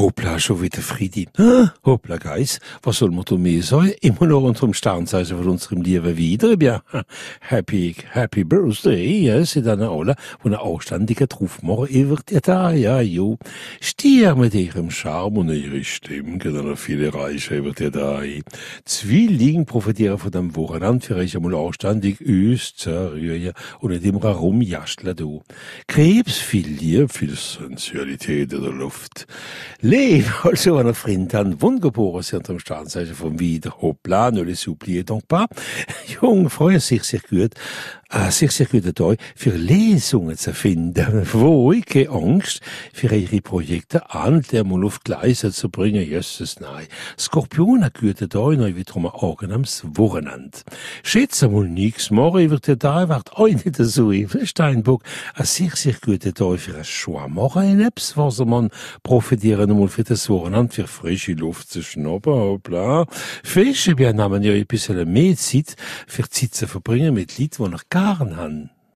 Hoppla, schon wieder Friedi. Ah, hoppla, Geis, was soll man da mehr sagen? Immer noch unterm Sternzeichen von unserem Lieben wieder. Ja, happy, happy birthday, ja, sie dann alle, wo eine anständige Trufmacher wird ja da, ja, jo. Stier mit ihrem Charme und ihrer Stimme, genau viele Reiche wird ja da. Zwilling profitieren von dem Wochenende für euch einmal anständig üs, zerrühren und nicht immer rumjascheln, du. Krebs, viel Liebe, viel Sensualität in der Luft. Lev, also un Freund an wundgeboren sind am Staatszeichen vom Wieder. Hoppla, ne les oubliez donc pas. Jung freuen sich sehr gut, äh, sich sehr gut dabei, für Lesungen zu finden, wo ich keine Angst für ihre Projekte an der mal auf Gleise zu bringen, jesses nein. Skorpion hat gut dabei, neu wie drum angenehmes Wochenende. Schätze mal nix, morgen wird der da, wird auch nicht so, Steinbock, a sehr, sehr gut dabei für ein Schwammer, ein Apps, was man profitieren nochmal für das Wochenende, für frische Luft zu schnappen, hoppla. Fische, wir nehmen ja ein bisschen mehr Zeit, für Zeit zu verbringen mit Leuten, die noch garen haben.